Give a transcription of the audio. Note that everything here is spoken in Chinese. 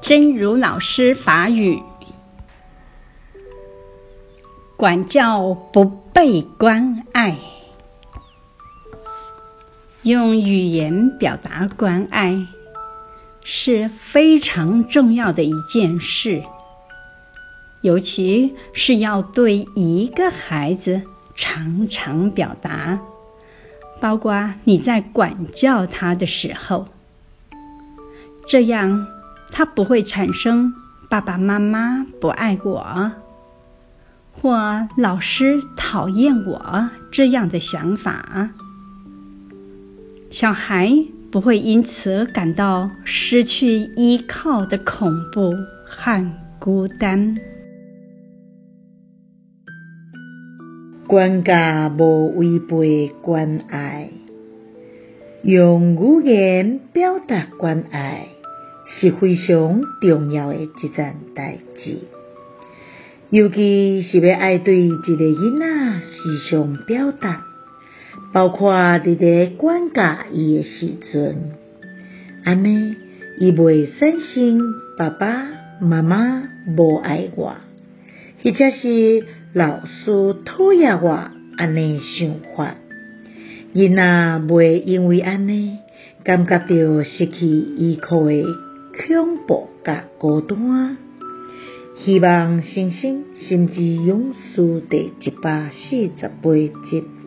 真如老师法语：管教不被关爱，用语言表达关爱是非常重要的一件事，尤其是要对一个孩子常常表达，包括你在管教他的时候。这样，他不会产生爸爸妈妈不爱我，或老师讨厌我这样的想法。小孩不会因此感到失去依靠的恐怖和孤单。管教无违背关爱。用语言表达关爱是非常重要的一件代志，尤其是要爱对一个囡仔时常表达，包括伫咧管教伊的时阵，安尼伊袂产生爸爸妈妈无爱我，或者是老师讨厌我安尼想法。囡仔袂因为安尼，感觉到失去依靠的恐怖甲孤单。希望新生心之勇士第一百四十八集。